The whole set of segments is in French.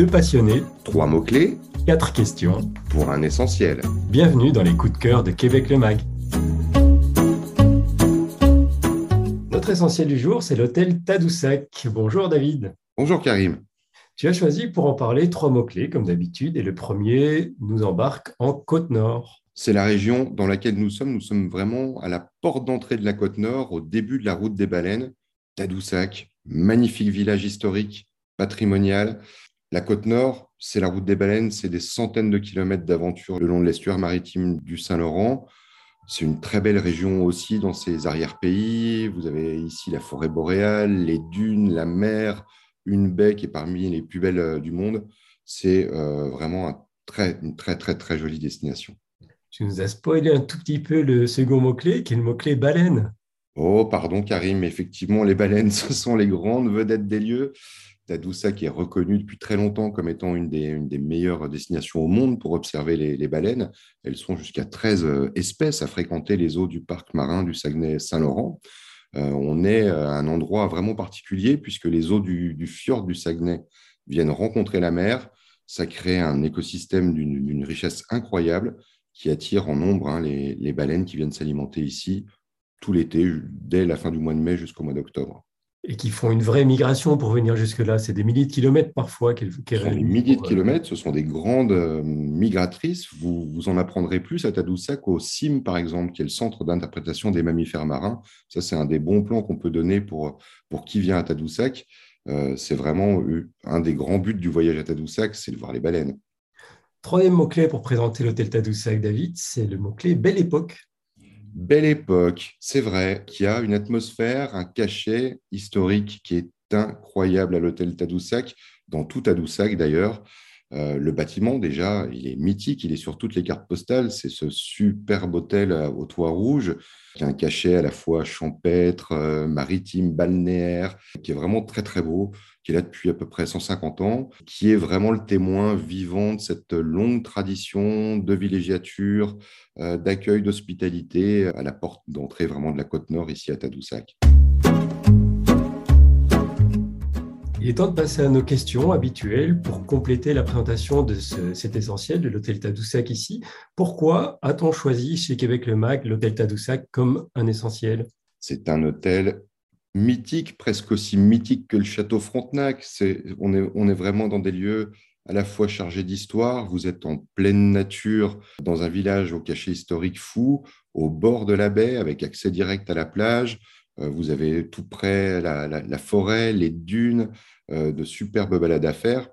Deux passionnés, Trois mots-clés quatre questions. pour un essentiel. Bienvenue dans les coups de cœur de Québec le Mag. Notre essentiel du jour, c'est l'hôtel Tadoussac. Bonjour David. Bonjour Karim. Tu as choisi pour en parler trois mots-clés comme d'habitude et le premier nous embarque en Côte-Nord. C'est la région dans laquelle nous sommes. Nous sommes vraiment à la porte d'entrée de la côte nord, au début de la route des baleines. Tadoussac, magnifique village historique, patrimonial. La côte nord, c'est la route des baleines, c'est des centaines de kilomètres d'aventure le long de l'estuaire maritime du Saint-Laurent. C'est une très belle région aussi dans ses arrière-pays. Vous avez ici la forêt boréale, les dunes, la mer, une baie qui est parmi les plus belles euh, du monde. C'est euh, vraiment un très, une très, très, très jolie destination. Tu nous as spoilé un tout petit peu le second mot-clé, qui est le mot-clé baleine. Oh, pardon Karim, effectivement, les baleines, ce sont les grandes vedettes des lieux. Tadoussac est reconnu depuis très longtemps comme étant une des, meilleures destinations au monde pour observer les, baleines. Elles sont jusqu'à 13 euh, espèces à fréquenter les eaux du parc marin du Saguenay-Saint-Laurent. Euh, on est à un endroit vraiment particulier puisque les eaux du, fjord du Saguenay viennent rencontrer la mer. Ça crée un écosystème d'une richesse incroyable qui attire en nombre hein, les baleines qui viennent s'alimenter ici tout l'été, dès la fin du mois de mai jusqu'au mois d'octobre. Et qui font une vraie migration pour venir jusque-là. C'est des milliers de kilomètres parfois qu'elles sont des milliers de euh, kilomètres, ce sont des grandes euh, migratrices. Vous, vous en apprendrez plus à Tadoussac au CIM, par exemple, qui est le centre d'interprétation des mammifères marins. Ça, c'est un des bons plans qu'on peut donner pour, pour qui vient à Tadoussac. Euh, c'est vraiment un des grands buts du voyage à Tadoussac, c'est de voir les baleines. Troisième mot-clé pour présenter l'hôtel Tadoussac, David, c'est le mot-clé Belle Époque. Belle époque, c'est vrai, qui a une atmosphère, un cachet historique qui est incroyable à l'hôtel Tadoussac, dans tout Tadoussac d'ailleurs. Euh, le bâtiment, déjà, il est mythique, il est sur toutes les cartes postales. C'est ce superbe hôtel euh, au toit rouge, qui a un cachet à la fois champêtre, euh, maritime, balnéaire, qui est vraiment très très beau, qui est là depuis à peu près 150 ans, qui est vraiment le témoin vivant de cette longue tradition de villégiature, d'accueil, d'hospitalité à la porte d'entrée vraiment de la côte nord ici à Tadoussac. Est temps de passer à nos questions habituelles pour compléter la présentation de ce- cet essentiel de l'hôtel Tadoussac ici. Pourquoi a-t-on choisi chez Québec le Mag l'hôtel Tadoussac comme un essentiel? C'est un hôtel mythique, presque aussi mythique que le château Frontenac. On est vraiment dans des lieux à la fois chargés d'histoire. Vous êtes en pleine nature, dans un village au cachet historique fou, au bord de la baie, avec accès direct à la plage. Euh, Vous avez tout près la, forêt, les dunes, euh, de superbes balades à faire.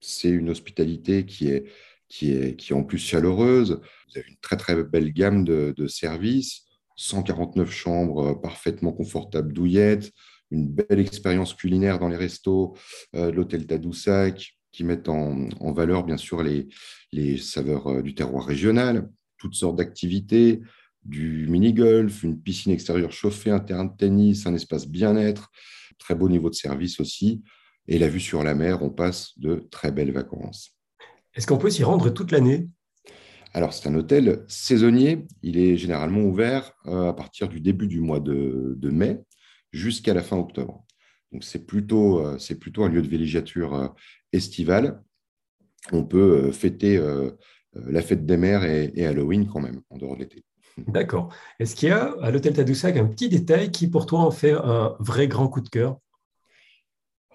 C'est une hospitalité qui est, qui, est, qui est en plus chaleureuse. Vous avez une très très belle gamme de, services. 149 chambres euh, parfaitement confortables douillettes, une belle expérience culinaire dans les restos euh, l'hôtel Tadoussac qui mettent en, en valeur bien sûr les, les saveurs du terroir régional, toutes sortes d'activités, du mini-golf, une piscine extérieure chauffée, un terrain de tennis, un espace bien-être, très beau niveau de service aussi, et la vue sur la mer, on passe de très belles vacances. Est-ce qu'on peut s'y rendre toute l'année? Alors, c'est un hôtel saisonnier. Il est généralement ouvert euh, à partir du début du mois de, de mai jusqu'à la fin octobre. Donc, c'est plutôt, euh, c'est plutôt un lieu de villégiature euh, estivale. On peut fêter la fête des mers et, et Halloween quand même, en dehors de l'été. D'accord. Est-ce qu'il y a à l'hôtel Tadoussac un petit détail qui pour toi en fait un vrai grand coup de cœur?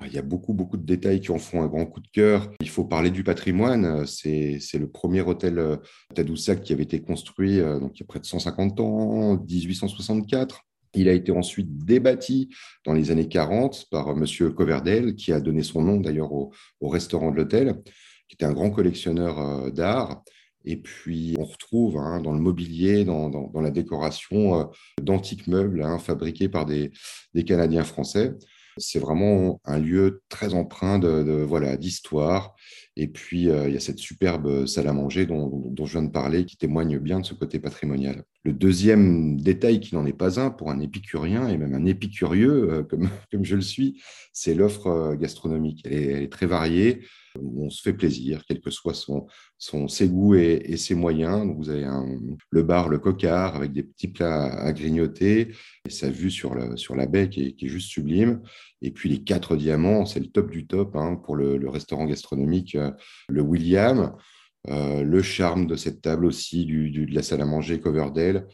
Il y a beaucoup, beaucoup de détails qui en font un grand coup de cœur. Il faut parler du patrimoine. C'est le premier hôtel euh, Tadoussac qui avait été construit euh, donc, il y a près de 150 ans, 1864. Il a été ensuite débâti dans les années 40 par euh, Monsieur Coverdale, qui a donné son nom d'ailleurs au, au restaurant de l'hôtel, qui était un grand collectionneur d'art. Et puis, on retrouve hein, dans le mobilier, dans, la décoration, euh, d'antiques meubles hein, fabriqués par des, Canadiens français. C'est vraiment un lieu très empreint de, voilà, d'histoire. Et puis, euh, il y a cette superbe salle à manger dont, je viens de parler qui témoigne bien de ce côté patrimonial. Le deuxième détail qui n'en est pas un pour un épicurien et même un épicurieux euh, comme, comme je le suis, c'est l'offre euh, gastronomique. Elle est, très variée. On se fait plaisir, quel que soit son, son, ses goûts et, ses moyens. vous avez le bar, le cocard, avec des petits plats à grignoter, et sa vue sur, le, sur la baie qui est, qui est juste sublime. Et puis les quatre diamants, c'est le top du top hein, pour le, restaurant gastronomique, euh, le William. Euh, le charme de cette table aussi, du, de la salle à manger Coverdale,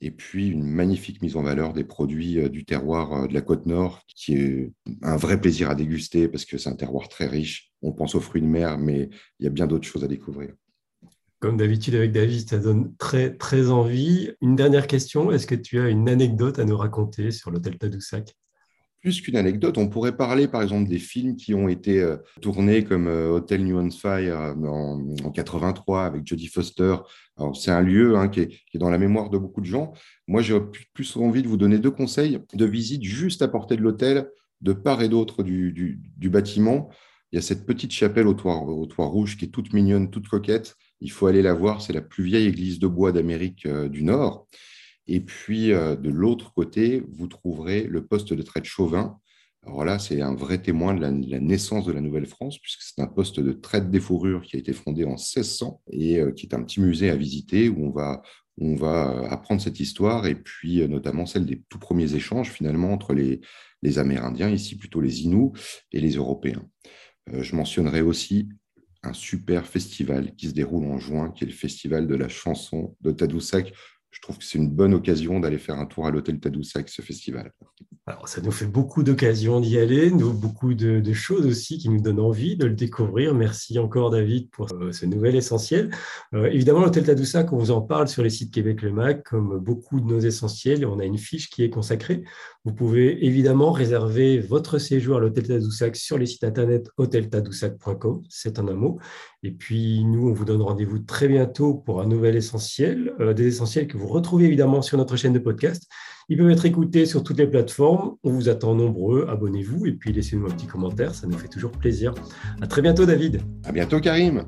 et puis une magnifique mise en valeur des produits euh, du terroir de la côte nord, qui est un vrai plaisir à déguster parce que c'est un terroir très riche. On pense aux fruits de mer, mais il y a bien d'autres choses à découvrir. Comme d'habitude avec David, ça donne très, très envie. Une dernière question, est-ce que tu as une anecdote à nous raconter sur l'hôtel Tadoussac? Plus qu'une anecdote, on pourrait parler par exemple des films qui ont été euh, tournés comme euh, Hotel New on Fire euh, en, 83 avec Jodie Foster. C'est un lieu hein, qui, est, dans la mémoire de beaucoup de gens. Moi, j'ai plus envie de vous donner deux conseils de visite juste à portée de l'hôtel, de part et d'autre du, bâtiment. Il y a cette petite chapelle au toit, au toit, rouge qui est toute mignonne, toute coquette. Il faut aller la voir. C'est la plus vieille église de bois d'Amérique du Nord. Et puis, euh, de l'autre côté, vous trouverez le poste de traite Chauvin. Alors là, c'est un vrai témoin de la, naissance de la Nouvelle-France, puisque c'est un poste de traite des fourrures qui a été fondé en 1600 et euh, qui est un petit musée à visiter où on va, on va euh, apprendre cette histoire et puis notamment celle des tout premiers échanges finalement entre les, les Amérindiens, ici plutôt les Inuits, et les Européens. je mentionnerai aussi un super festival qui se déroule en juin, qui est le festival de la chanson de Tadoussac je trouve que c'est une bonne occasion d'aller faire un tour à l'hôtel Tadoussac, ce festival. Alors, ça nous fait beaucoup d'occasions d'y aller, nous, beaucoup de, choses aussi qui nous donnent envie de le découvrir. Merci encore, David, pour euh, ce nouvel essentiel. Euh, évidemment, l'hôtel Tadoussac, on vous en parle sur les sites Québec Le Mac, comme beaucoup de nos essentiels. On a une fiche qui est consacrée. Vous pouvez évidemment réserver votre séjour à l'hôtel Tadoussac sur les sites internet hôteltadoussac.com, c'est un mot. Et puis, nous, on vous donne rendez-vous très bientôt pour un nouvel essentiel, euh, des essentiels que vous retrouvez évidemment sur notre chaîne de podcast. Ils peuvent être écoutés sur toutes les plateformes. On vous attend nombreux. Abonnez-vous et puis laissez-nous un petit commentaire. Ça nous fait toujours plaisir. À très bientôt, David. À bientôt, Karim.